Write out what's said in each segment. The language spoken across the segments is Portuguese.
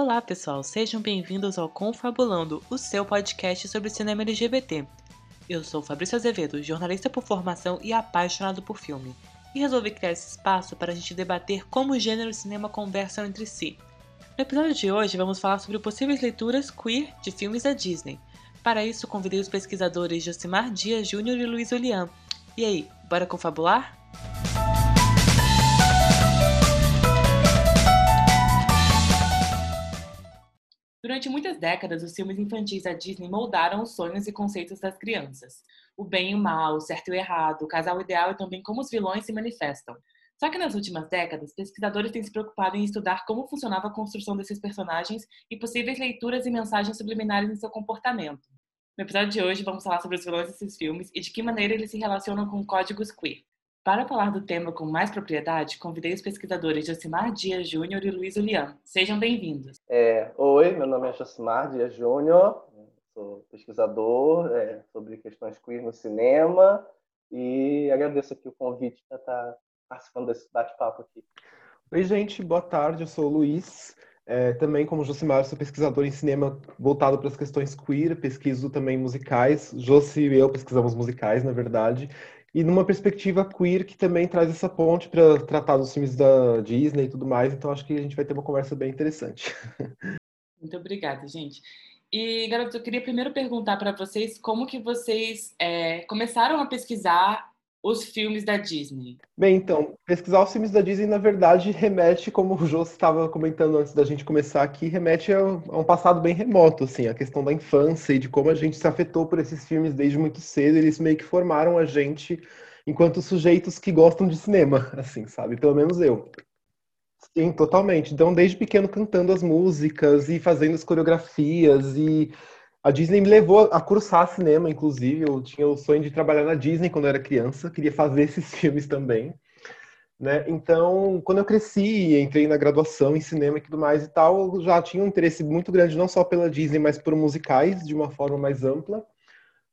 Olá, pessoal, sejam bem-vindos ao Confabulando, o seu podcast sobre cinema LGBT. Eu sou Fabrício Azevedo, jornalista por formação e apaixonado por filme, e resolvi criar esse espaço para a gente debater como o gênero e o cinema conversam entre si. No episódio de hoje, vamos falar sobre possíveis leituras queer de filmes da Disney. Para isso, convidei os pesquisadores Josimar Dias Júnior e Luiz Olian. E aí, bora confabular? Durante muitas décadas, os filmes infantis da Disney moldaram os sonhos e conceitos das crianças. O bem e o mal, o certo e o errado, o casal ideal e também como os vilões se manifestam. Só que nas últimas décadas, pesquisadores têm se preocupado em estudar como funcionava a construção desses personagens e possíveis leituras e mensagens subliminares em seu comportamento. No episódio de hoje, vamos falar sobre os vilões desses filmes e de que maneira eles se relacionam com códigos queer. Para falar do tema com mais propriedade, convidei os pesquisadores Josimar Dias Júnior e Luiz Ulian. Sejam bem-vindos. É, oi, meu nome é Josimar Dias Júnior, sou pesquisador é, sobre questões queer no cinema e agradeço aqui o convite para estar participando desse bate-papo aqui. Oi, gente, boa tarde, eu sou o Luiz. É, também, como Josimar, sou pesquisador em cinema voltado para as questões queer, pesquiso também musicais. Josi e eu pesquisamos musicais, na verdade e numa perspectiva queer que também traz essa ponte para tratar dos filmes da Disney e tudo mais. Então acho que a gente vai ter uma conversa bem interessante. Muito obrigada, gente. E, garoto, eu queria primeiro perguntar para vocês como que vocês é, começaram a pesquisar os filmes da Disney? Bem, então, pesquisar os filmes da Disney, na verdade, remete, como o Jô estava comentando antes da gente começar aqui, remete a um passado bem remoto, assim, a questão da infância e de como a gente se afetou por esses filmes desde muito cedo, eles meio que formaram a gente enquanto sujeitos que gostam de cinema, assim, sabe? Pelo menos eu. Sim, totalmente. Então, desde pequeno cantando as músicas e fazendo as coreografias e a Disney me levou a cursar cinema, inclusive. Eu tinha o sonho de trabalhar na Disney quando eu era criança, queria fazer esses filmes também. Né? Então, quando eu cresci, entrei na graduação em cinema e tudo mais e tal, eu já tinha um interesse muito grande não só pela Disney, mas por musicais de uma forma mais ampla.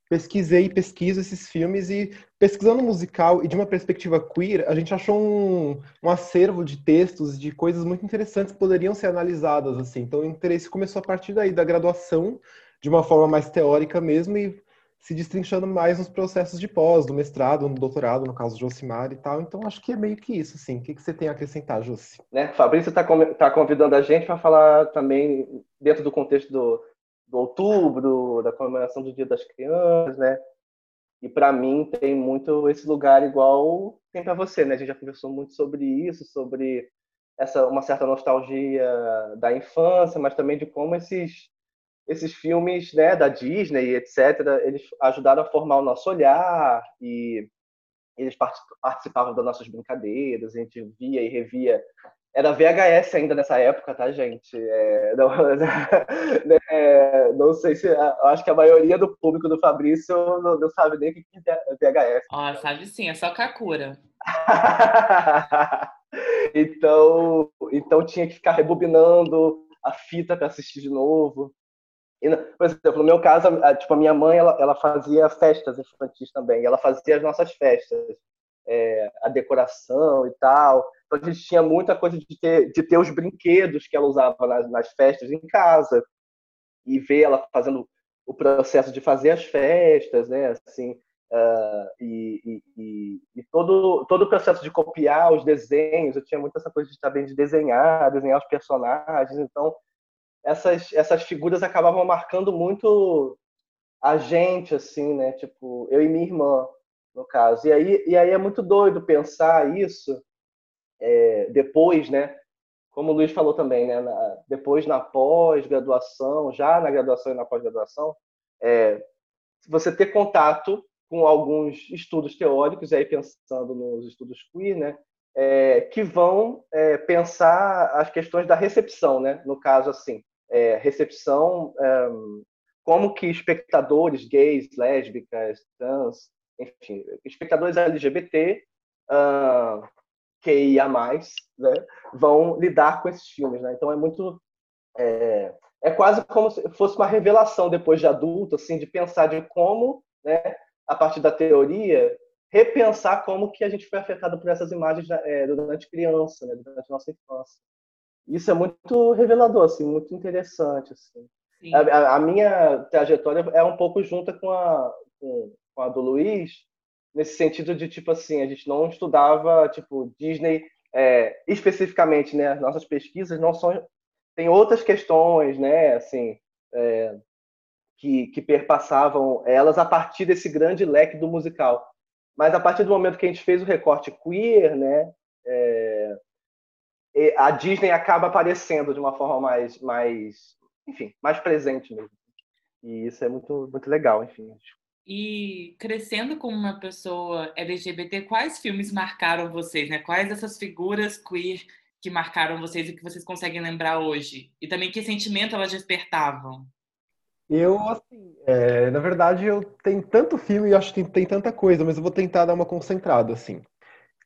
Pesquisei e pesquiso esses filmes e pesquisando musical e de uma perspectiva queer, a gente achou um, um acervo de textos, de coisas muito interessantes que poderiam ser analisadas assim. Então, o interesse começou a partir daí da graduação de uma forma mais teórica mesmo e se destrinchando mais nos processos de pós, do mestrado, no doutorado, no caso de Josimar e tal. Então, acho que é meio que isso, assim. O que, que você tem a acrescentar, Josi? Né? Fabrício está tá convidando a gente para falar também, dentro do contexto do, do outubro, da comemoração do Dia das Crianças, né? E para mim tem muito esse lugar igual tem para você, né? A gente já conversou muito sobre isso, sobre essa uma certa nostalgia da infância, mas também de como esses esses filmes né, da Disney, etc., eles ajudaram a formar o nosso olhar e eles participavam das nossas brincadeiras, a gente via e revia. Era VHS ainda nessa época, tá, gente? É, não, é, não, sei se. Acho que a maioria do público do Fabrício não, não sabe nem o que é VHS. Ó, oh, sabe sim, é só Kakura. então, então tinha que ficar rebobinando a fita para assistir de novo. E, por exemplo, no meu caso, a, tipo, a minha mãe, ela, ela fazia festas infantis também. Ela fazia as nossas festas, é, a decoração e tal. Então a gente tinha muita coisa de ter, de ter os brinquedos que ela usava nas, nas festas em casa e ver ela fazendo o processo de fazer as festas, né? Assim, uh, e, e, e, todo, todo o processo de copiar os desenhos, eu tinha muito essa coisa de também de desenhar, desenhar os personagens, então essas, essas figuras acabavam marcando muito a gente, assim, né? Tipo, eu e minha irmã, no caso. E aí, e aí é muito doido pensar isso é, depois, né? Como o Luiz falou também, né? Na, depois na pós-graduação, já na graduação e na pós-graduação, é, você ter contato com alguns estudos teóricos, aí pensando nos estudos queer, né? É, que vão é, pensar as questões da recepção, né? No caso, assim, é, recepção, é, como que espectadores gays, lésbicas, trans, enfim, espectadores LGBT, uh, QIA+, né, vão lidar com esses filmes. Né? Então é muito... É, é quase como se fosse uma revelação depois de adulto, assim, de pensar de como, né, a partir da teoria, repensar como que a gente foi afetado por essas imagens é, durante criança, né, durante nossa infância. Isso é muito revelador, assim, muito interessante, assim. A, a, minha trajetória é um pouco junta com a, com, com a do Luiz, nesse sentido de, tipo assim, a gente não estudava, tipo, Disney é, especificamente, né? Nossas pesquisas não são... Tem outras questões, né? Assim, é, que, que perpassavam elas a partir desse grande leque do musical. Mas a partir do momento que a gente fez o recorte queer, né? É, a Disney acaba aparecendo de uma forma mais, mais, enfim, mais presente mesmo. E isso é muito, muito legal, enfim. E crescendo como uma pessoa LGBT, quais filmes marcaram vocês, né? Quais dessas figuras queer que marcaram vocês e que vocês conseguem lembrar hoje? E também que sentimento elas despertavam? Eu, assim, é, na verdade, eu tenho tanto filme e acho que tem, tem, tanta coisa, mas eu vou tentar dar uma concentrada, assim.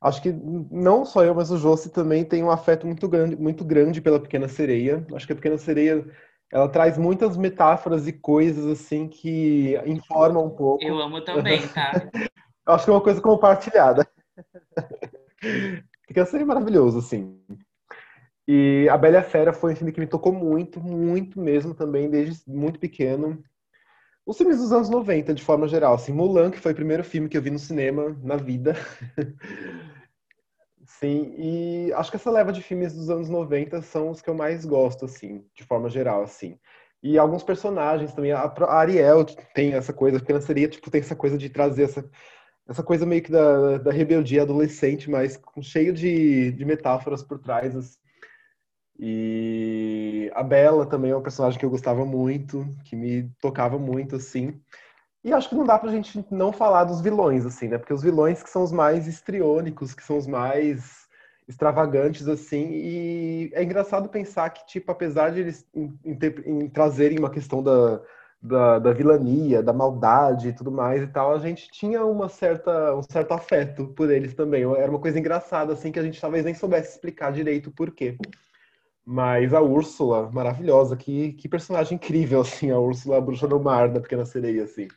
Acho que não só eu, mas o Josi também tem um afeto muito grande, muito grande pela Pequena Sereia. Acho que a Pequena Sereia ela traz muitas metáforas e coisas assim que informam um pouco. Eu amo também, tá? Acho que é uma coisa compartilhada. Fica sempre maravilhoso, assim. E A Bela Fera foi um filme que me tocou muito, muito mesmo também, desde muito pequeno. Os filmes dos anos 90, de forma geral. Assim, Mulan, que foi o primeiro filme que eu vi no cinema na vida. Sim, e acho que essa leva de filmes dos anos 90 são os que eu mais gosto, assim, de forma geral, assim. E alguns personagens também, a Ariel tem essa coisa, a seria, tipo, tem essa coisa de trazer essa, essa coisa meio que da, da rebeldia adolescente, mas cheio de, de metáforas por trás, assim. E a Bela também é um personagem que eu gostava muito, que me tocava muito, assim. E acho que não dá pra gente não falar dos vilões, assim, né? Porque os vilões que são os mais estriônicos, que são os mais extravagantes, assim, e é engraçado pensar que, tipo, apesar de eles em, em, em trazerem uma questão da, da, da, vilania, da maldade e tudo mais e tal, a gente tinha uma certa, um certo afeto por eles também. Era uma coisa engraçada, assim, que a gente talvez nem soubesse explicar direito o porquê. Mas a Úrsula, maravilhosa, que, que personagem incrível, assim, a Úrsula, a bruxa do mar da Pequena Sereia, assim.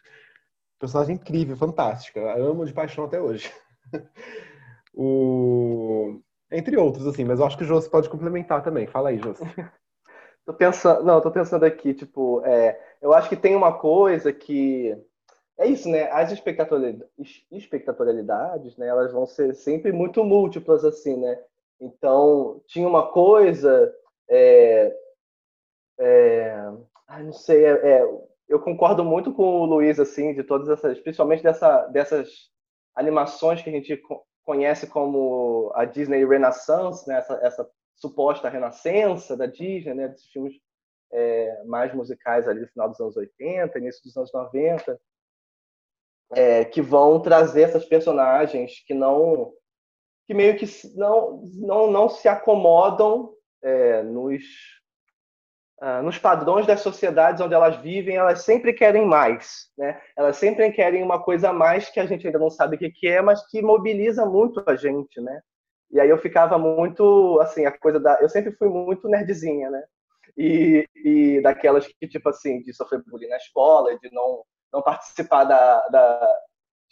Personagem incrível, fantástica. Eu amo de paixão até hoje. o... Entre outros, assim, mas eu acho que o Jô pode complementar também. Fala aí, Jô. tô pensando, não, tô pensando aqui, tipo, é, eu acho que tem uma coisa que é isso, né? As espectatorialidades, né? Elas vão ser sempre muito múltiplas, assim, né? Então, tinha uma coisa é, é, não sei, é, é, eu concordo muito com o Luiz, assim, de todas essas, principalmente dessa, dessas animações que a gente conhece como a Disney Renaissance, né? essa, essa suposta renascença da Disney, né? desses filmes é, mais musicais ali final dos anos 80, início dos anos 90, é, que vão trazer essas personagens que não que meio que não não, não se acomodam é, nos, uh, nos padrões das sociedades onde elas vivem, elas sempre querem mais. Né? Elas sempre querem uma coisa a mais que a gente ainda não sabe o que, que é, mas que mobiliza muito a gente. Né? E aí eu ficava muito, assim, a coisa da. Eu sempre fui muito nerdzinha, né? E, e daquelas que, tipo assim, de sofrer bullying na escola, de não, não participar da, da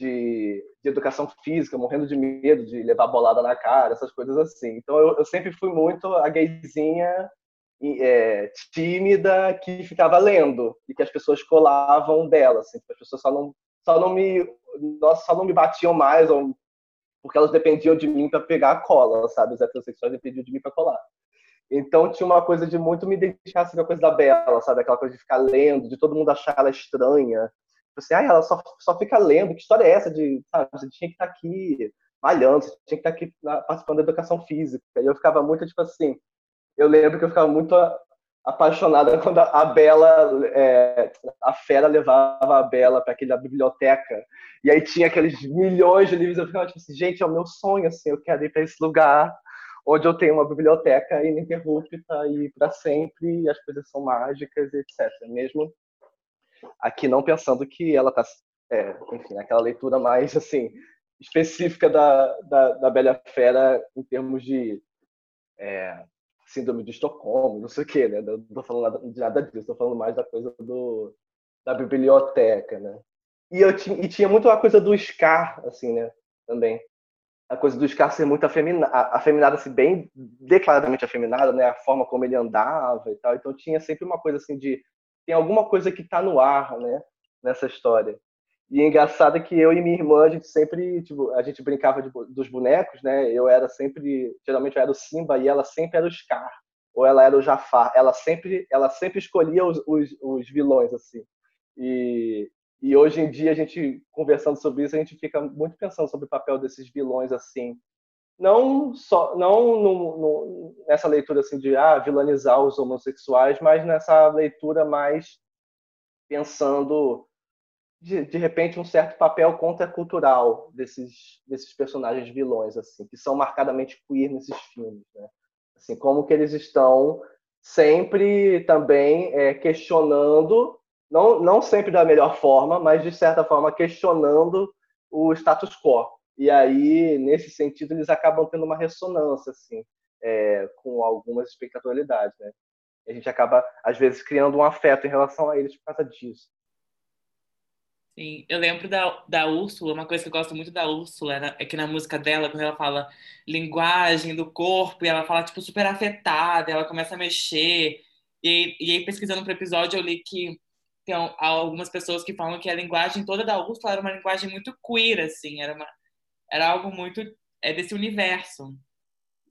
de, de, educação física, morrendo de medo de levar bolada na cara, essas coisas assim. Então eu, eu sempre fui muito a gayzinha é, tímida que ficava lendo e que as pessoas colavam dela, assim, as pessoas só não só não me nossa, só não me batiam mais ou, porque elas dependiam de mim para pegar a cola, sabe? Os heterossexuais dependiam de mim para colar. Então tinha uma coisa de muito me identificar assim, com a coisa da Bela, sabe? Aquela coisa de ficar lendo, de todo mundo achar ela estranha, assim, ah, ela só, só fica lendo, que história é essa de, sabe, você tinha que estar tá aqui malhando, você tinha que estar tá aqui participando da educação física. E eu ficava muito, tipo assim, eu lembro que eu ficava muito apaixonada quando a Bela, é, a Fera levava a Bela para aquela biblioteca, e aí tinha aqueles milhões de livros, eu ficava tipo assim, gente, é o meu sonho, assim, eu quero ir para esse lugar onde eu tenho uma biblioteca ininterrupta e para sempre, e as coisas são mágicas, etc. Mesmo aqui não pensando que ela está, é, enfim, aquela leitura mais assim específica da, da, da Bela Fera em termos de é, síndrome de Estocolmo, não sei o quê, né? Não estou falando nada, de nada disso, estou falando mais da coisa do, da biblioteca, né? E eu e tinha muito a coisa do Scar, assim, né? Também. a coisa do Scar ser muito afemina, afeminado, assim, bem declaradamente afeminado, né? A forma como ele andava e tal. Então tinha sempre uma coisa assim de tem alguma coisa que está no ar, né? Nessa história. E é engraçado que eu e minha irmã, a gente sempre, tipo, a gente brincava de, dos bonecos, né? Eu era sempre, geralmente eu era o Simba e ela sempre era o Scar, ou ela era o Jafar. Ela sempre, ela sempre escolhia os, os, os vilões, assim. E, e hoje em dia, a gente conversando sobre isso, a gente fica muito pensando sobre o papel desses vilões assim. Não só não no, no, nessa leitura assim de ah, vilanizar os homossexuais, mas nessa leitura mais pensando de, de repente um certo papel contracultural desses desses personagens vilões assim, que são marcadamente queer nesses filmes, né? Assim, como que eles estão sempre também é, questionando não, não sempre da melhor forma, mas de certa forma questionando o status quo. E aí, nesse sentido, eles acabam tendo uma ressonância, assim, é, com algumas espectatorialidades, né? A gente acaba, às vezes, criando um afeto em relação a eles por causa disso. Sim, eu lembro da, da Úrsula, uma coisa que eu gosto muito da Úrsula né, é que na música dela, quando ela fala linguagem do corpo, e ela fala, tipo, super afetada, ela começa a mexer. E, e aí, pesquisando para o episódio, eu li que tem algumas pessoas que falam que a linguagem toda da Úrsula era uma linguagem muito queer, assim, era, uma, era algo muito é, desse universo.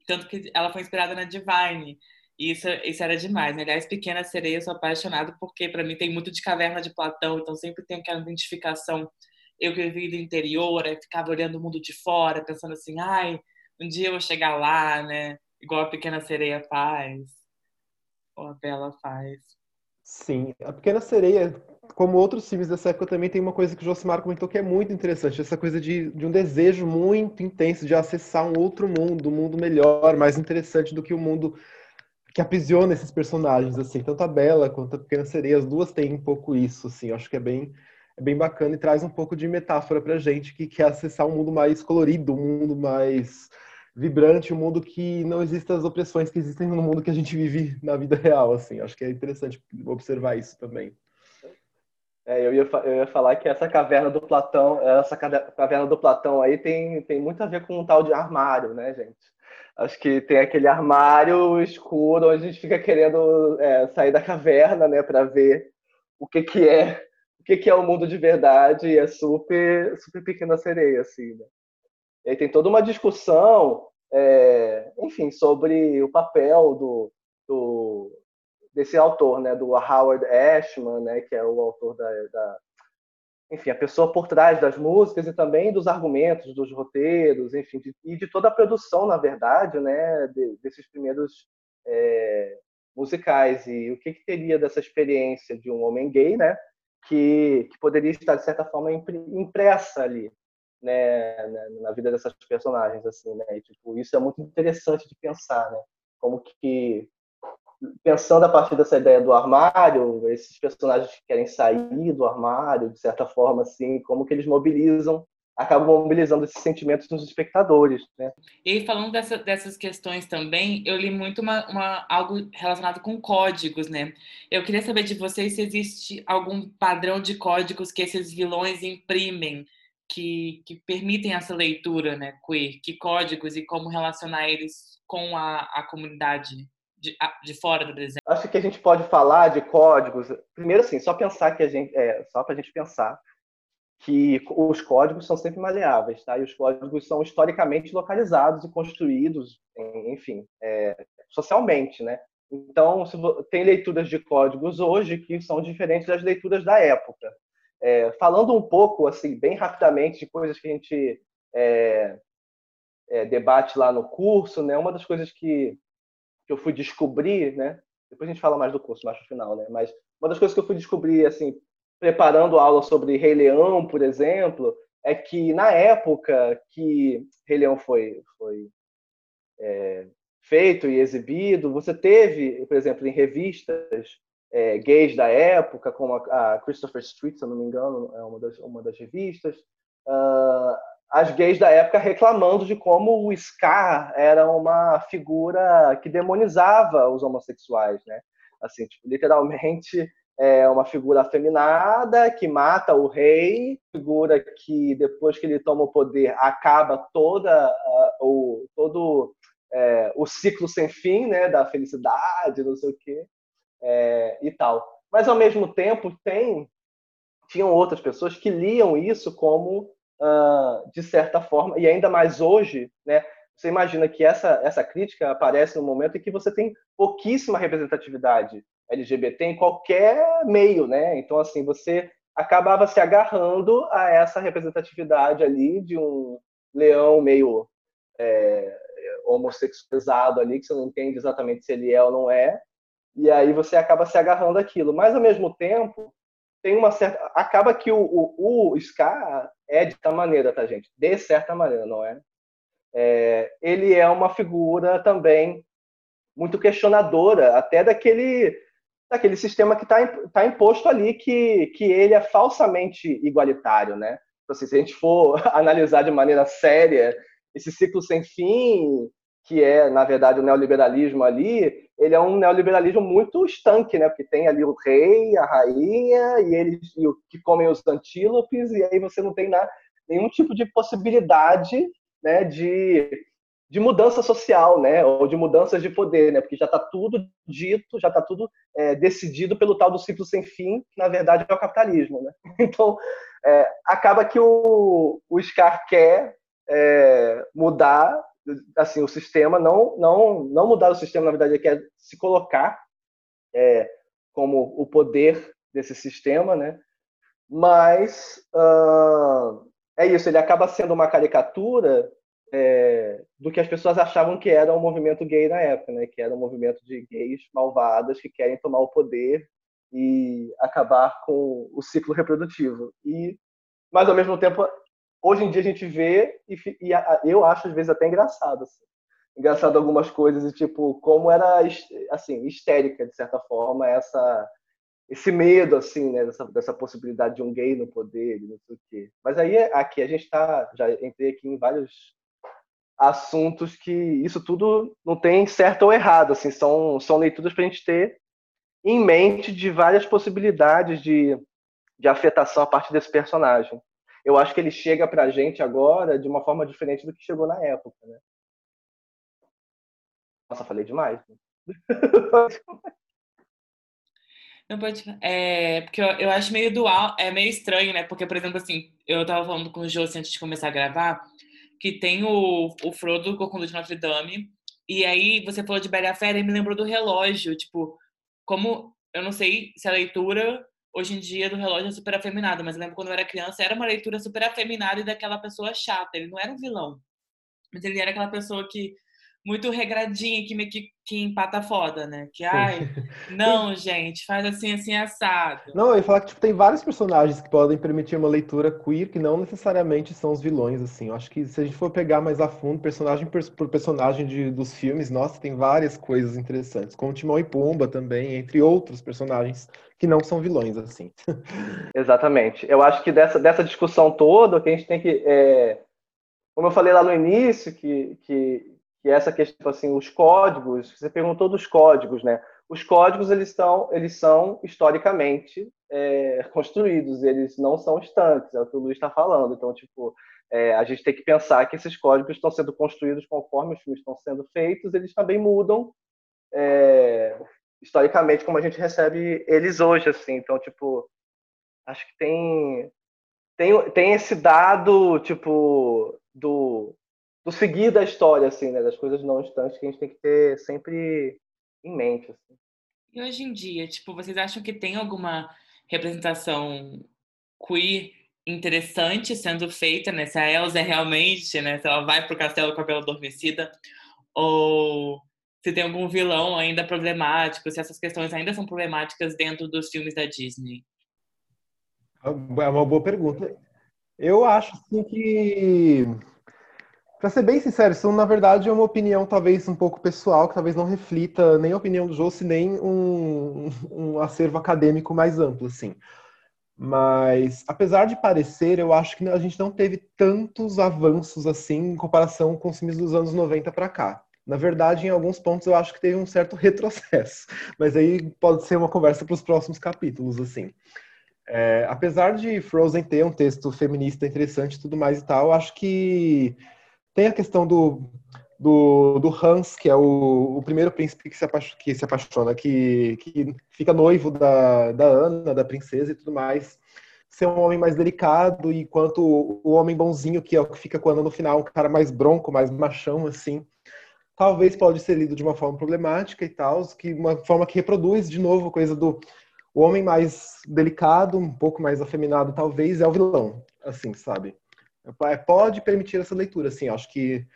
Tanto que ela foi inspirada na Divine. E isso, isso era demais. Né? Aliás, Pequena Sereia, eu sou apaixonado porque, para mim, tem muito de caverna de Platão, então sempre tem aquela identificação. Eu vivi do interior, aí ficava olhando o mundo de fora, pensando assim, ai, um dia eu vou chegar lá, né? Igual a Pequena Sereia faz, ou a Bela faz. Sim, a Pequena Sereia, como outros filmes dessa época, também tem uma coisa que o Josimar comentou que é muito interessante, essa coisa de, de um desejo muito intenso de acessar um outro mundo, um mundo melhor, mais interessante do que o mundo que aprisiona esses personagens, assim, tanto a Bela quanto a Pequena Sereia, as duas têm um pouco isso, assim, acho que é bem, é bem bacana e traz um pouco de metáfora pra gente que quer acessar um mundo mais colorido, um mundo mais vibrante, um mundo que não existem as opressões que existem no mundo que a gente vive na vida real, assim. Acho que é interessante observar isso também. É, eu, ia, eu ia falar que essa caverna do Platão, essa caverna do Platão aí tem, tem muito a ver com um tal de armário, né, gente? Acho que tem aquele armário escuro onde a gente fica querendo é, sair da caverna, né, para ver o que que é, o que que é o mundo de verdade e é super, super pequena sereia, assim, né? E aí tem toda uma discussão, é, enfim, sobre o papel do, do, desse autor, né, do Howard Ashman, né, que é o autor da, da, enfim, a pessoa por trás das músicas e também dos argumentos, dos roteiros, enfim, de, e de toda a produção, na verdade, né, de, desses primeiros é, musicais e o que, que teria dessa experiência de um homem gay, né, que, que poderia estar de certa forma impressa ali né, né, na vida dessas personagens, assim, né? E, tipo, isso é muito interessante de pensar, né? Como que pensando a partir dessa ideia do armário, esses personagens que querem sair do armário, de certa forma, assim, como que eles mobilizam, acabam mobilizando esses sentimentos nos espectadores, né? E falando dessa, dessas questões também, eu li muito uma, uma, algo relacionado com códigos, né? Eu queria saber de vocês se existe algum padrão de códigos que esses vilões imprimem que, que permitem essa leitura né, queer, que códigos e como relacionar eles com a, a comunidade de, de fora do desenho? Acho que a gente pode falar de códigos. Primeiro, assim, só pensar que a gente. É, só para a gente pensar que os códigos são sempre maleáveis, tá? E os códigos são historicamente localizados e construídos, enfim, é, socialmente, né? Então, tem leituras de códigos hoje que são diferentes das leituras da época. É, falando um pouco, assim, bem rapidamente, de coisas que a gente é, é, debate lá no curso, né? Uma das coisas que, que eu fui descobrir, né? Depois a gente fala mais do curso, mais no final, né? Mas uma das coisas que eu fui descobrir, assim, preparando aula sobre Rei Leão, por exemplo, é que na época que Rei Leão foi, foi é, feito e exibido, você teve, por exemplo, em revistas é, gays da época, como a, a, Christopher Street, se eu não me engano, é uma das, uma das revistas, uh, as gays da época reclamando de como o Scar era uma figura que demonizava os homossexuais, né? Assim, tipo, literalmente é uma figura afeminada que mata o rei, figura que depois que ele toma o poder acaba toda uh, o todo é, o ciclo sem fim, né, da felicidade, não sei o quê, é, e tal. Mas ao mesmo tempo tem tinham outras pessoas que liam isso como uh, de certa forma e ainda mais hoje, né? Você imagina que essa essa crítica aparece no momento em que você tem pouquíssima representatividade LGBT em qualquer meio, né? Então assim você acabava se agarrando a essa representatividade ali de um leão meio é, homossexualizado ali, que você não entende exatamente se ele é ou não é, e aí você acaba se agarrando aquilo. Mas, ao mesmo tempo, tem uma certa. Acaba que o, o, o é de certa maneira, tá, gente? De certa maneira, não é? é? Ele é uma figura também muito questionadora, até daquele daquele sistema que está tá imposto ali, que, que ele é falsamente igualitário, né? Então, assim, se a gente for analisar de maneira séria esse ciclo sem fim, que é, na verdade, o neoliberalismo ali, ele é um neoliberalismo muito estanque, né? Porque tem ali o rei, a rainha, e eles e o, que comem os antílopes, e aí você não tem nada, nenhum tipo de possibilidade né, de, de mudança social, né? Ou de mudanças de poder, né? Porque já está tudo dito, já está tudo é, decidido pelo tal do ciclo sem fim, que na verdade é o capitalismo, né? Então, é, acaba que o, o Scar quer é, mudar assim o sistema, não não não mudar o sistema, na verdade, é quer se colocar é, como o poder desse sistema, né? Mas uh, é isso, ele acaba sendo uma caricatura é, do que as pessoas achavam que era o movimento gay na época, né? Que era um movimento de gays malvadas que querem tomar o poder e acabar com o ciclo reprodutivo. E, mas ao mesmo tempo hoje em dia a gente vê e, e eu acho às vezes até engraçado. Assim. Engraçado algumas coisas, e tipo, como era assim, histérica, de certa forma, essa esse medo, assim, né, dessa, dessa possibilidade de um gay no poder, não sei o quê. Mas aí, aqui, a gente está, já entrei aqui em vários assuntos que isso tudo não tem certo ou errado, assim, são, são leituras para a gente ter em mente de várias possibilidades de, de afetação a partir desse personagem eu acho que ele chega para a gente agora de uma forma diferente do que chegou na época, né? Nossa, falei demais. Né? Não pode. É, porque eu, eu acho meio dual, é meio estranho, né? Porque, por exemplo, assim, eu tava falando com o Josi antes de começar a gravar, que tem o, o Frodo, Corcunda de Notre Dame, e aí você falou de Bela Fera e me lembrou do relógio, tipo, como eu não sei se a leitura hoje em dia do relógio é super afeminado, mas eu lembro quando eu era criança, era uma leitura super afeminada e daquela pessoa chata. Ele não era um vilão, mas ele era aquela pessoa que muito regradinha, que meio que, que empata foda, né? Que, ai, não, gente, faz assim, assim, assado. Não, eu ia falar que tipo, tem vários personagens que podem permitir uma leitura queer que não necessariamente são os vilões, assim. Eu acho que se a gente for pegar mais a fundo, personagem por personagem de, dos filmes, nossa, tem várias coisas interessantes. Como Timão e Pumba também, entre outros personagens que não são vilões, assim. Exatamente. Eu acho que dessa, dessa discussão toda, que a gente tem que. É, como eu falei lá no início, que, que, que essa questão, assim, os códigos, você perguntou dos códigos, né? Os códigos, eles, estão, eles são historicamente é, construídos, eles não são estanques, é o que o Luiz está falando. Então, tipo, é, a gente tem que pensar que esses códigos estão sendo construídos conforme os filmes estão sendo feitos, eles também mudam é, historicamente como a gente recebe eles hoje, assim. Então, tipo, acho que tem tem, tem esse dado, tipo, do, do seguir da história, assim, né? Das coisas não instantes que a gente tem que ter sempre em mente, assim. E hoje em dia, tipo, vocês acham que tem alguma representação queer interessante sendo feita, né? Se a Elsa é realmente, né? Se ela vai pro castelo com a bela adormecida, ou se tem algum vilão ainda problemático, se essas questões ainda são problemáticas dentro dos filmes da Disney. É uma boa pergunta. Eu acho assim, que, para ser bem sincero, isso na verdade é uma opinião talvez um pouco pessoal, que talvez não reflita nem a opinião do Josi, nem um, um acervo acadêmico mais amplo, assim. Mas, apesar de parecer, eu acho que a gente não teve tantos avanços assim em comparação com os filmes dos anos 90 para cá Na verdade, em alguns pontos eu acho que teve um certo retrocesso, mas aí pode ser uma conversa para os próximos capítulos, assim. É, apesar de Frozen ter um texto feminista interessante e tudo mais e tal, acho que tem a questão do, do, do Hans, que é o, o primeiro príncipe que se, apaixona, que, se apaixona que, que fica noivo da, da Ana, da princesa e tudo mais, ser um homem mais delicado, enquanto o homem bonzinho, que é o que fica com a Ana no final, um cara mais bronco, mais machão, assim, talvez pode ser lido de uma forma problemática e tal, que uma forma que reproduz de novo a coisa do o homem mais delicado, um pouco mais afeminado, talvez, é o vilão, assim, sabe? É, pode permitir essa leitura, assim, acho que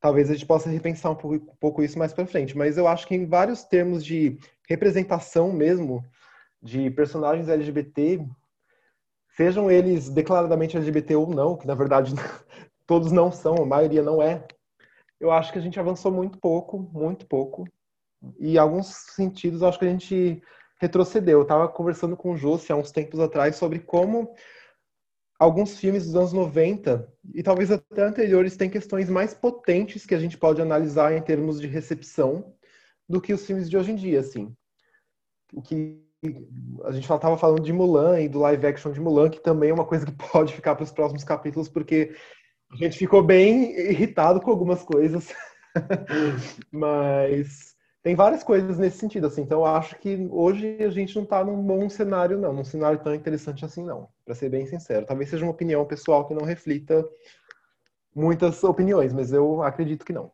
talvez a gente possa repensar um pouco, um pouco isso mais para frente, mas eu acho que em vários termos de representação mesmo de personagens LGBT, sejam eles declaradamente LGBT ou não, que na verdade todos não são, a maioria não é, eu acho que a gente avançou muito pouco, muito pouco, e em alguns sentidos acho que a gente retrocedeu. Eu estava conversando com o Jossi há uns tempos atrás sobre como alguns filmes dos anos 90 e talvez até anteriores têm questões mais potentes que a gente pode analisar em termos de recepção do que os filmes de hoje em dia, assim. O que a gente estava falando de Mulan e do live action de Mulan, que também é uma coisa que pode ficar para os próximos capítulos, porque a gente ficou bem irritado com algumas coisas. Mas tem várias coisas nesse sentido, assim. Então, eu acho que hoje a gente não está num bom cenário, não. Num cenário tão interessante assim, não. Para ser bem sincero. Talvez seja uma opinião pessoal que não reflita muitas opiniões, mas eu acredito que não.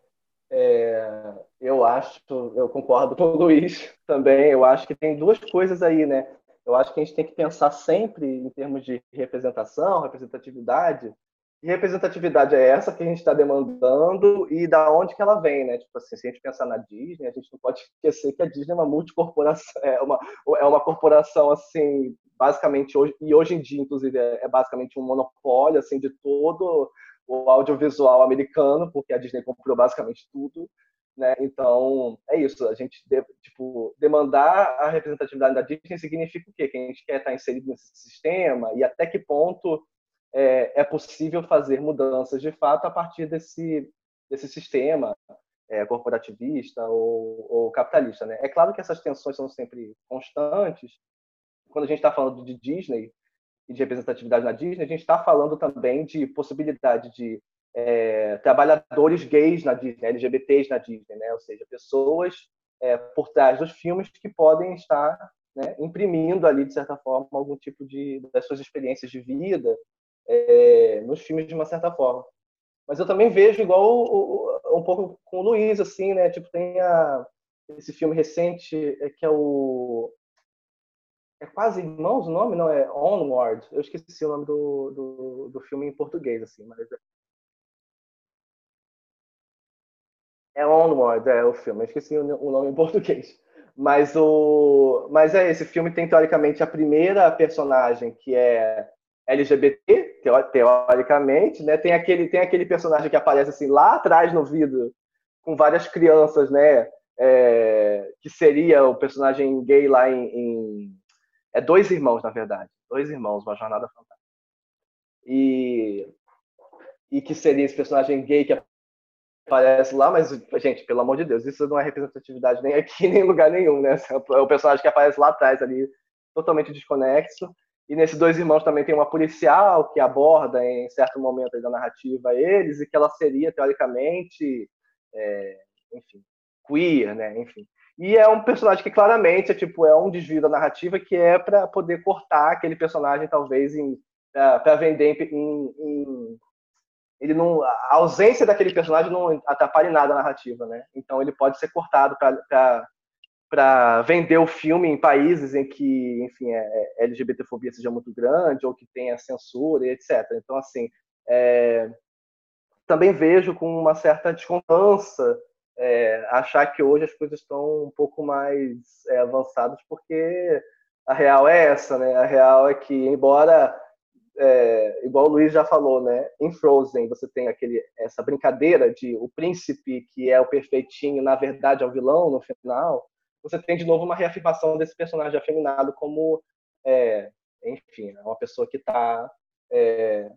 É, eu acho, eu concordo com o Luiz também. Eu acho que tem duas coisas aí, né? Eu acho que a gente tem que pensar sempre em termos de representação, representatividade, que representatividade é essa que a gente está demandando e da onde que ela vem, né? Tipo assim, se a gente pensar na Disney, a gente não pode esquecer que a Disney é uma multicorporação, é uma, é uma corporação, assim, basicamente, hoje, e hoje em dia, inclusive, é, é basicamente um monopólio, assim, de todo o audiovisual americano, porque a Disney comprou basicamente tudo, né? Então, é isso, a gente, tipo, demandar a representatividade da Disney significa o quê? Que a gente quer estar inserido nesse sistema e até que ponto é, é possível fazer mudanças de fato a partir desse, desse sistema é, corporativista ou, ou, capitalista. Né? É claro que essas tensões são sempre constantes. Quando a gente está falando de Disney e de representatividade na Disney, a gente está falando também de possibilidade de é, trabalhadores gays na Disney, LGBTs na Disney, né? ou seja, pessoas é, por trás dos filmes que podem estar né, imprimindo ali, de certa forma, algum tipo de das suas experiências de vida é, nos filmes de uma certa forma. Mas eu também vejo igual um pouco com o Luiz, assim, né? Tipo, tem a, esse filme recente é, que é o. É quase Irmãos o nome? Não, é Onward. Eu esqueci o nome do, do, do filme em português, assim, mas. É Onward, é o filme. Eu esqueci o nome em português. Mas, o, mas é esse filme tem teoricamente a primeira personagem que é LGBT, teoricamente, né? Tem aquele, tem aquele personagem que aparece assim lá atrás no vidro, com várias crianças, né? É, que seria o personagem gay lá em, em, É dois irmãos, na verdade. Dois irmãos, uma jornada fantástica. E, e que seria esse personagem gay que aparece lá, mas, gente, pelo amor de Deus, isso não é representatividade nem aqui, nem em lugar nenhum, né? É o personagem que aparece lá atrás ali, totalmente desconexo. E nesses dois irmãos também tem uma policial que aborda em certo momento da narrativa eles e que ela seria teoricamente, é, enfim, queer, né? Enfim. E é um personagem que claramente é tipo é um desvio da narrativa que é para poder cortar aquele personagem talvez em para vender em, em, ele não a ausência daquele personagem não atrapalha nada a narrativa, né? Então ele pode ser cortado para para vender o filme em países em que, enfim, é, é LGBTfobia seja muito grande ou que tenha censura e etc. Então, assim, é, também vejo com uma certa desconfiança é, achar que hoje as coisas estão um pouco mais é, avançadas, porque a real é essa, né? A real é que, embora, é, igual o Luiz já falou, né? Em Frozen você tem aquele, essa brincadeira de o príncipe que é o perfeitinho, na verdade é o vilão no final, você tem de novo uma reafirmação desse personagem afeminado como, é, enfim, é uma pessoa que está é,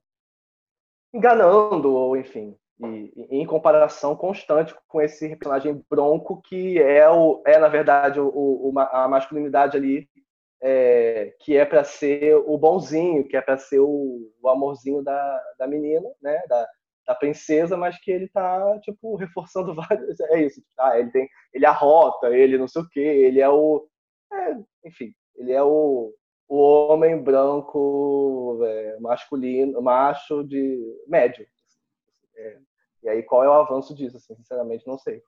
enganando, ou enfim, e, em comparação constante com esse personagem bronco que é o é na verdade o, o a masculinidade ali é, que é para ser o bonzinho que é para ser o, o, amorzinho da, da menina né da, da princesa mas que ele tá tipo reforçando vários é isso ah, ele tem ele arrota ele não sei o que ele é o é, enfim ele é o o homem branco é, masculino macho de médio é, e aí, qual é o avanço disso? Assim, sinceramente, não sei.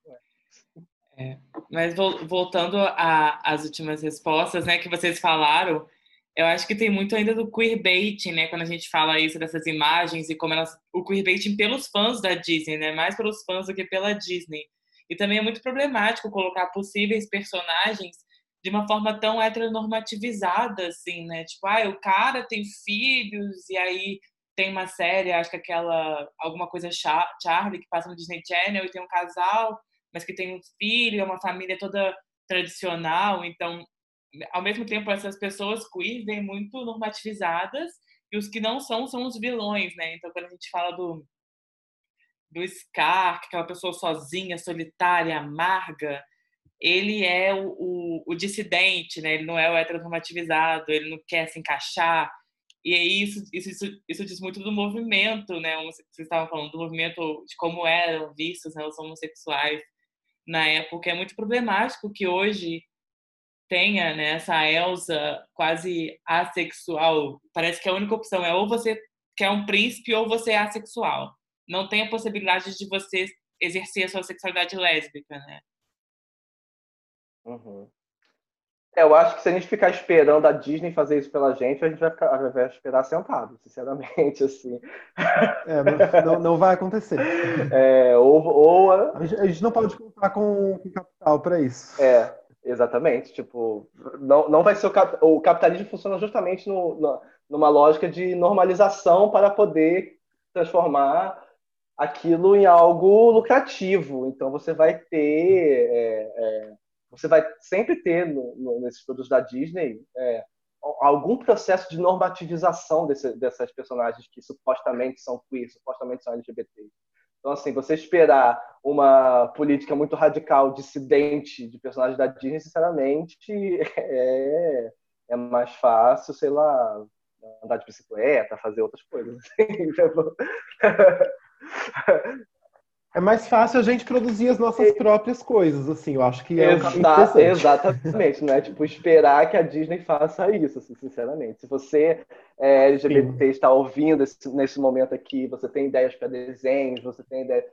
É, mas voltando às últimas respostas, né, que vocês falaram, eu acho que tem muito ainda do queerbaiting, né, quando a gente fala isso dessas imagens e como elas, o queerbaiting pelos fãs da Disney, né, mais pelos fãs do que pela Disney. E também é muito problemático colocar possíveis personagens de uma forma tão heteronormativizada, assim, né, tipo, ah, o cara tem filhos e aí tem uma série, acho que aquela alguma coisa Charlie que passa no Disney Channel e tem um casal, mas que tem um filho, é uma família toda tradicional, então ao mesmo tempo essas pessoas queer vêm muito normativizadas e os que não são são os vilões, né? Então quando a gente fala do do Scar, é aquela pessoa sozinha, solitária, amarga, ele é o, o, o dissidente, né? Ele não é o heteronormativizado, ele não quer se encaixar, e aí isso, isso, isso, isso diz muito do movimento, né? Vocês estavam falando do movimento, de como eram vistos né, os homossexuais na época. É muito problemático que hoje tenha né, essa Elsa quase assexual. Parece que a única opção é ou você quer um príncipe ou você é assexual. Não tem a possibilidade de você exercer a sua sexualidade lésbica, né? Uhum. É, eu acho que se a gente ficar esperando a Disney fazer isso pela gente, a gente vai, ficar, vai esperar sentado, sinceramente, assim. É, não, não vai acontecer. É, ou, ou a... A, gente, a gente não pode contar com, com capital para isso. É, exatamente. Tipo, não, não vai ser o, cap... o capitalismo funciona justamente no, no, numa lógica de normalização para poder transformar aquilo em algo lucrativo. Então você vai ter é, é, você vai sempre ter no, no, nesses produtos da Disney é, algum processo de normativização desse, dessas personagens que supostamente são queer, supostamente são LGBT. Então, assim, você esperar uma política muito radical, dissidente de personagens da Disney, sinceramente, é, é mais fácil, sei lá, andar de bicicleta, fazer outras coisas. É mais fácil a gente produzir as nossas próprias coisas, assim, eu acho que é Exa Exatamente, não é tipo esperar que a Disney faça isso, assim, sinceramente. Se você é, LGBT Sim. está ouvindo esse, nesse momento aqui, você tem ideias para desenhos, você tem ideia.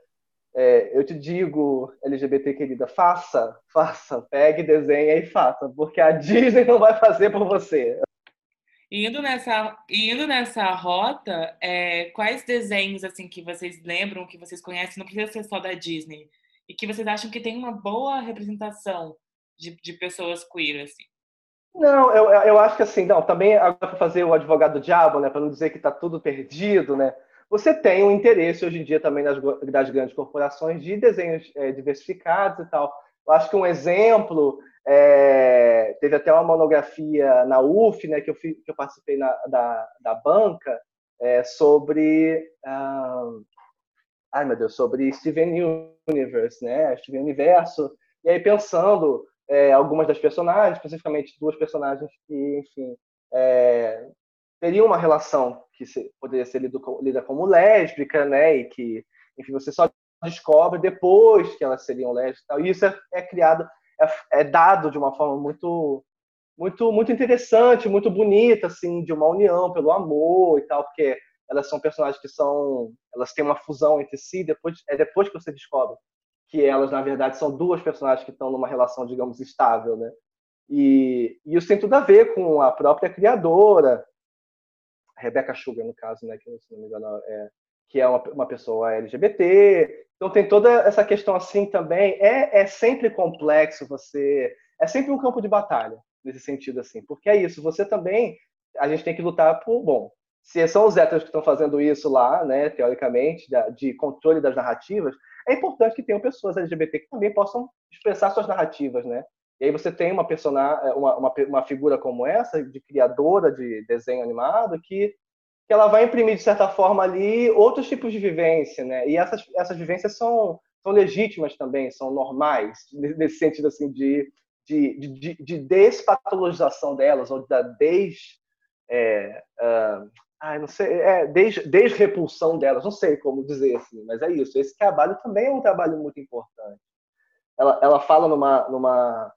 É, eu te digo, LGBT querida, faça, faça, pegue, desenhe e faça, porque a Disney não vai fazer por você. Indo nessa, indo nessa rota, é, quais desenhos assim que vocês lembram, que vocês conhecem, não precisa ser só da Disney, e que vocês acham que tem uma boa representação de, de pessoas queer, assim? Não, eu, eu acho que assim, não, também agora para fazer o advogado do diabo, né, para não dizer que está tudo perdido, né? Você tem um interesse hoje em dia também das, das grandes corporações de desenhos é, diversificados e tal. Eu acho que um exemplo é, teve até uma monografia na UF, né, que eu, que eu participei na, da, da banca, é, sobre. Ah, ai, meu Deus, sobre Steven Universe, né? Steven Universo. E aí, pensando é, algumas das personagens, especificamente duas personagens que, enfim, é, teriam uma relação que poderia ser lido, lida como lésbica, né? E que, enfim, você só descobre depois que elas seriam lésbicas. E isso é, é criado é, é dado de uma forma muito muito muito interessante, muito bonita, assim, de uma união pelo amor e tal, porque elas são personagens que são, elas têm uma fusão entre si. Depois é depois que você descobre que elas na verdade são duas personagens que estão numa relação, digamos, estável, né? E, e isso tem tudo a ver com a própria criadora, Rebecca Sugar no caso, né? Que se não me engano é que é uma, uma pessoa LGBT. Então tem toda essa questão assim também. É, é sempre complexo você. É sempre um campo de batalha nesse sentido assim, porque é isso. Você também a gente tem que lutar por bom. Se são os héteros que estão fazendo isso lá, né, teoricamente, de controle das narrativas, é importante que tenham pessoas LGBT que também possam expressar suas narrativas, né? E aí você tem uma personagem, uma, uma, uma figura como essa, de criadora de desenho animado, que que ela vai imprimir, de certa forma, ali outros tipos de vivência, né? E essas, essas vivências são, são legítimas também, são normais, nesse sentido, assim, de, de, de, de despatologização delas, ou da des... É, uh, ah, não sei, é, des, desrepulsão delas, não sei como dizer assim, mas é isso. Esse trabalho também é um trabalho muito importante. Ela, ela fala numa, numa,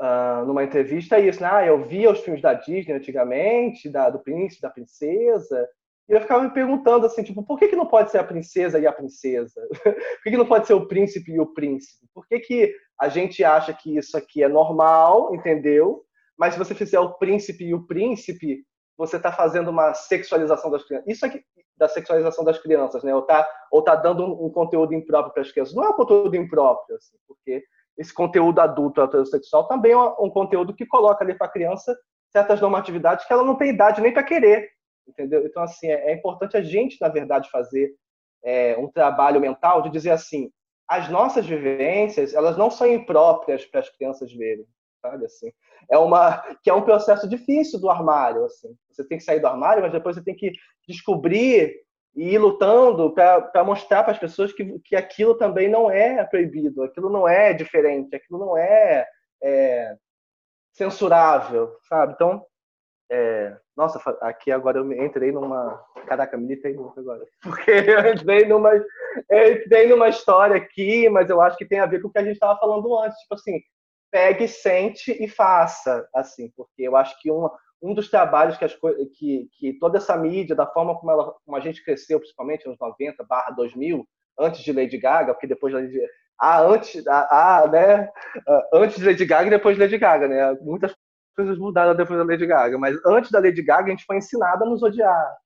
uh, numa entrevista isso, né? Ah, eu via os filmes da Disney antigamente, da, do príncipe, da princesa, e eu ficava me perguntando assim, tipo, por que, que não pode ser a princesa e a princesa? por que, que não pode ser o príncipe e o príncipe? Por que, que a gente acha que isso aqui é normal, entendeu? Mas se você fizer o príncipe e o príncipe, você está fazendo uma sexualização das crianças. Isso aqui da sexualização das crianças, né? Ou tá, ou tá dando um, um conteúdo impróprio para as crianças. Não é um conteúdo impróprio, assim, porque esse conteúdo adulto heterossexual também é um conteúdo que coloca ali para a criança certas normatividades que ela não tem idade nem para querer, entendeu? Então, assim, é, é, importante a gente, na verdade, fazer é, um trabalho mental de dizer assim, as nossas vivências, elas não são impróprias para as crianças verem sabe assim é uma que é um processo difícil do armário assim você tem que sair do armário mas depois você tem que descobrir e ir lutando para mostrar para as pessoas que, que aquilo também não é proibido aquilo não é diferente aquilo não é, é censurável sabe? Então é, nossa aqui agora eu entrei numa caraca militei muito agora porque eu entrei numa eu entrei numa história aqui mas eu acho que tem a ver com o que a gente estava falando antes tipo assim pegue, sente e faça, assim, porque eu acho que uma, um dos trabalhos que, as, que, que toda essa mídia, da forma como, ela, como a gente cresceu, principalmente nos 90, barra 2000, antes de Lady Gaga, porque depois da Lady ah, antes, ah, né, ah, antes de Lady Gaga e depois de Lady Gaga, né, muitas coisas mudaram depois da Lady Gaga, mas antes da Lady Gaga a gente foi ensinado a nos odiar,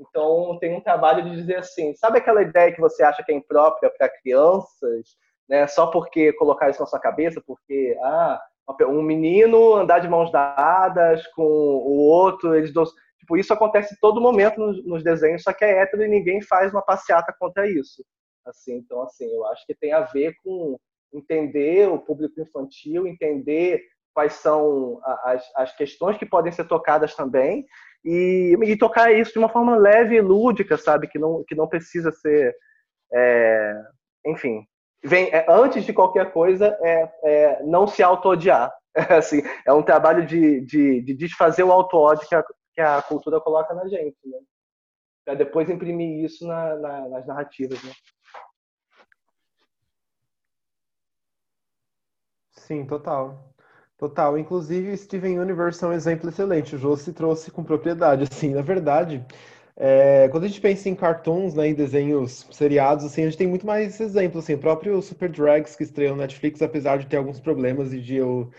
então tem um trabalho de dizer assim, sabe aquela ideia que você acha que é imprópria para crianças, né? Só porque colocar isso na sua cabeça, porque ah, um menino andar de mãos dadas com o outro, eles dão, tipo, isso acontece todo momento nos, nos, desenhos, só que é hétero e ninguém faz uma passeata contra isso. Assim, então assim, eu acho que tem a ver com entender o público infantil, entender quais são as, as questões que podem ser tocadas também e, e tocar isso de uma forma leve e lúdica, sabe, que não que não precisa ser é, enfim, vem é, antes de qualquer coisa é, é não se auto-odiar. assim, é um trabalho de, de, de desfazer o auto-ódio que a, que a cultura coloca na gente, né? Para depois imprimir isso na, na, nas narrativas, né? Sim, total. Total. Inclusive, Steven Universe é um exemplo excelente. O Jô se trouxe com propriedade. Assim, na verdade, é, quando a gente pensa em cartoons, né, em desenhos seriados, assim, a gente tem muito mais exemplos, assim, o próprio Super Drags que estreou no Netflix, apesar de ter alguns problemas e de eu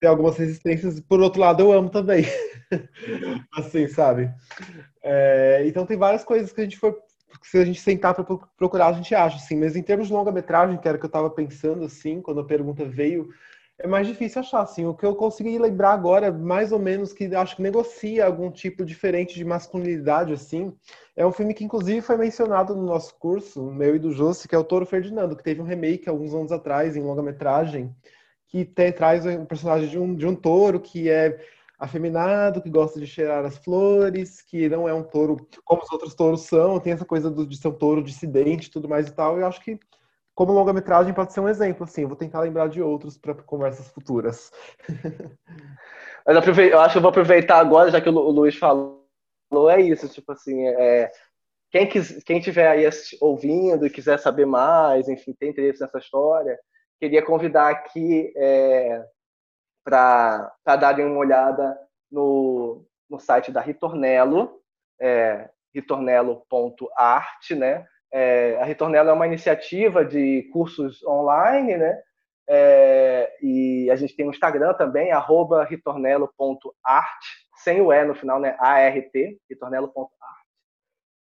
ter algumas resistências, por outro lado eu amo também, assim, sabe? É, então tem várias coisas que a gente for, se a gente sentar para procurar, a gente acha, assim, mas em termos de longa-metragem, que era o que eu estava pensando, assim, quando a pergunta veio, é mais difícil achar, assim. O que eu consegui lembrar agora, mais ou menos, que acho que negocia algum tipo diferente de masculinidade, assim, é um filme que, inclusive, foi mencionado no nosso curso, meu e do Jossi, que é o Toro Ferdinando, que teve um remake alguns anos atrás, em longa-metragem, que te, traz o um personagem de um, de um touro que é afeminado, que gosta de cheirar as flores, que não é um touro como os outros touros são, tem essa coisa do, de ser um touro dissidente tudo mais e tal. Eu acho que como longa-metragem pode ser um exemplo, assim. vou tentar lembrar de outros para conversas futuras. Mas eu acho que eu vou aproveitar agora, já que o Luiz falou, é isso, tipo assim, é, quem, quis, quem tiver aí ouvindo e quiser saber mais, enfim, tem interesse nessa história, queria convidar aqui é, para darem uma olhada no, no site da Ritornello, é, ritornello.art, né? É, a Ritornello é uma iniciativa de cursos online, né? É, e a gente tem um Instagram também, arroba ritornello.art, sem o E no final, né? A-R-T, ritornello.art.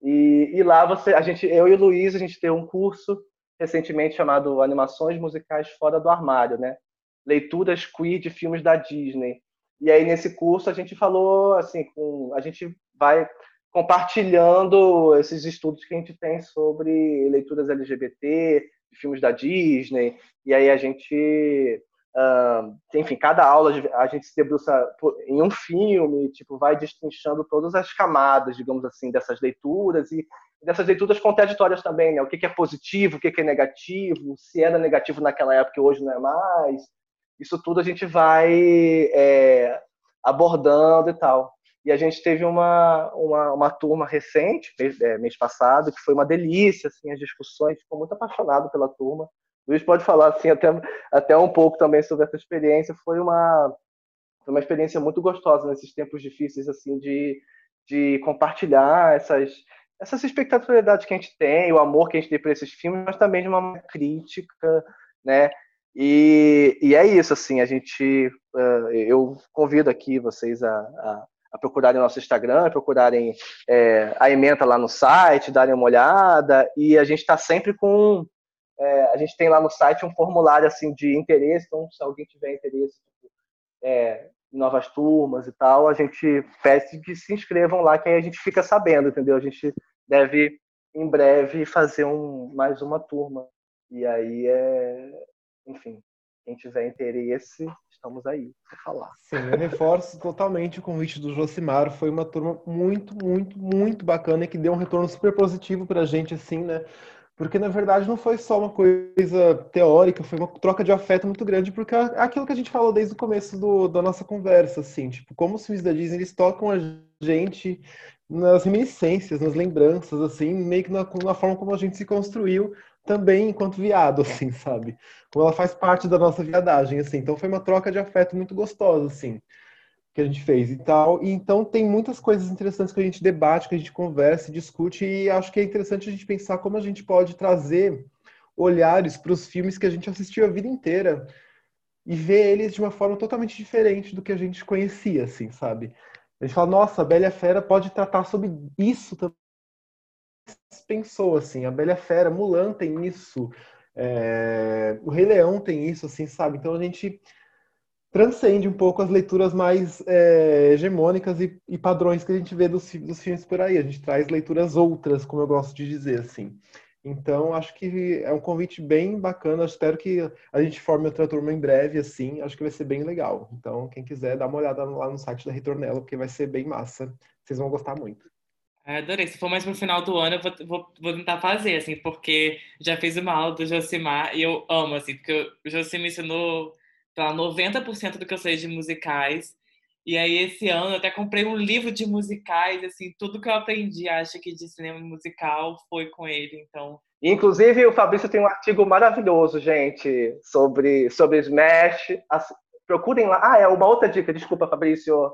E, e, lá você, a gente, eu e o Luiz, a gente tem um curso recentemente chamado Animações Musicais Fora do Armário, né? Leituras queer de filmes da Disney. E aí nesse curso a gente falou assim, com, a gente vai compartilhando esses estudos que a gente tem sobre leituras LGBT, filmes da Disney, e aí a gente Uh, enfim, cada aula a gente se debruça em um filme, tipo, vai destrinchando todas as camadas, digamos assim, dessas leituras e dessas leituras contraditórias também, né? O que é positivo, o que é negativo, se era negativo naquela época e hoje não é mais. Isso tudo a gente vai é, abordando e tal. E a gente teve uma, uma, uma turma recente, mês, é, mês passado, que foi uma delícia, assim, as discussões, ficou muito apaixonado pela turma. Luiz pode falar assim até, até um pouco também sobre essa experiência. Foi uma, foi uma experiência muito gostosa nesses tempos difíceis assim de, de compartilhar essas essas expectativas que a gente tem, o amor que a gente tem por esses filmes, mas também de uma crítica, né? E, e é isso, assim, a gente, uh, eu convido aqui vocês a, a, a procurarem nosso Instagram, procurarem é, a ementa lá no site, darem uma olhada, e a gente está sempre com é, a gente tem lá no site um formulário assim de interesse, então se alguém tiver interesse tipo, é, em novas turmas e tal, a gente pede que se inscrevam lá, que aí a gente fica sabendo, entendeu? A gente deve em breve fazer um, mais uma turma. E aí é, enfim, quem tiver interesse, estamos aí para falar. Sim, eu reforço totalmente o convite do Josimar. Foi uma turma muito, muito, muito bacana e que deu um retorno super positivo para a gente, assim, né? Porque, na verdade, não foi só uma coisa teórica, foi uma troca de afeto muito grande, porque é aquilo que a gente falou desde o começo do, da nossa conversa, assim, tipo, como os filmes da Disney, eles tocam a gente nas reminiscências, nas lembranças, assim, meio que na, na forma como a gente se construiu também enquanto viado, assim, sabe? Como ela faz parte da nossa viadagem, assim. Então foi uma troca de afeto muito gostosa, assim que a gente fez e tal. E então tem muitas coisas interessantes que a gente debate, que a gente conversa, discute e acho que é interessante a gente pensar como a gente pode trazer olhares para os filmes que a gente assistiu a vida inteira e ver eles de uma forma totalmente diferente do que a gente conhecia, assim, sabe? A gente fala, nossa, a Bela Fera pode tratar sobre isso também. Pensou assim, a Bela Fera, Mulan tem isso, é... o Rei Leão tem isso, assim, sabe? Então a gente transcende um pouco as leituras mais é, hegemônicas e, e, padrões que a gente vê dos, dos, filmes por aí. A gente traz leituras outras, como eu gosto de dizer, assim. Então, acho que é um convite bem bacana. espero que a gente forme outra turma em breve, assim. Acho que vai ser bem legal. Então, quem quiser, dá uma olhada lá no site da Ritornella, porque vai ser bem massa. Vocês vão gostar muito. Adorei. Se for mais pro final do ano, eu vou, vou, vou, tentar fazer, assim, porque já fiz uma aula do Josimar e eu amo, assim, porque o Josimar me ensinou lá, 90% do que eu sei de musicais. E aí, esse ano, eu até comprei um livro de musicais, assim, tudo que eu aprendi, acho que de cinema musical foi com ele, então... Inclusive, o Fabrício tem um artigo maravilhoso, gente, sobre, sobre Smash. procurem lá. Ah, é uma outra dica, desculpa, Fabrício,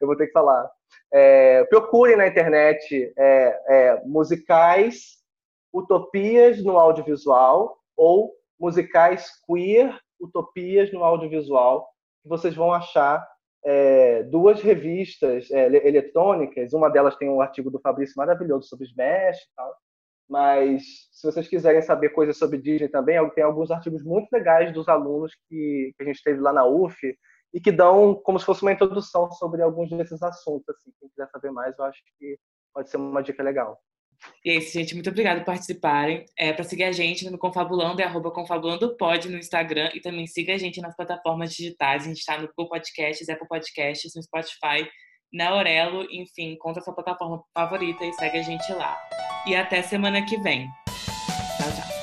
eu vou ter que falar. É, procurem na internet é, é, musicais utopias no audiovisual ou musicais queer utopias no audiovisual, vocês vão achar é, duas revistas é, eletrônicas. Uma delas tem um artigo do Fabrício maravilhoso sobre Smash e tal. Mas se vocês quiserem saber coisas sobre Disney também, tem alguns artigos muito legais dos alunos que, que a gente teve lá na UF e que dão como se fosse uma introdução sobre alguns desses assuntos. Assim. Quem quiser saber mais, eu acho que pode ser uma dica legal. E é isso, gente. Muito obrigada por participarem. É, para seguir a gente no Confabulando é arroba confabulandopod no Instagram e também siga a gente nas plataformas digitais. A gente está no Google Podcasts, Apple Podcasts, no Spotify, na Aurelo, enfim, conta a sua plataforma favorita e segue a gente lá. E até semana que vem. Tchau, tchau.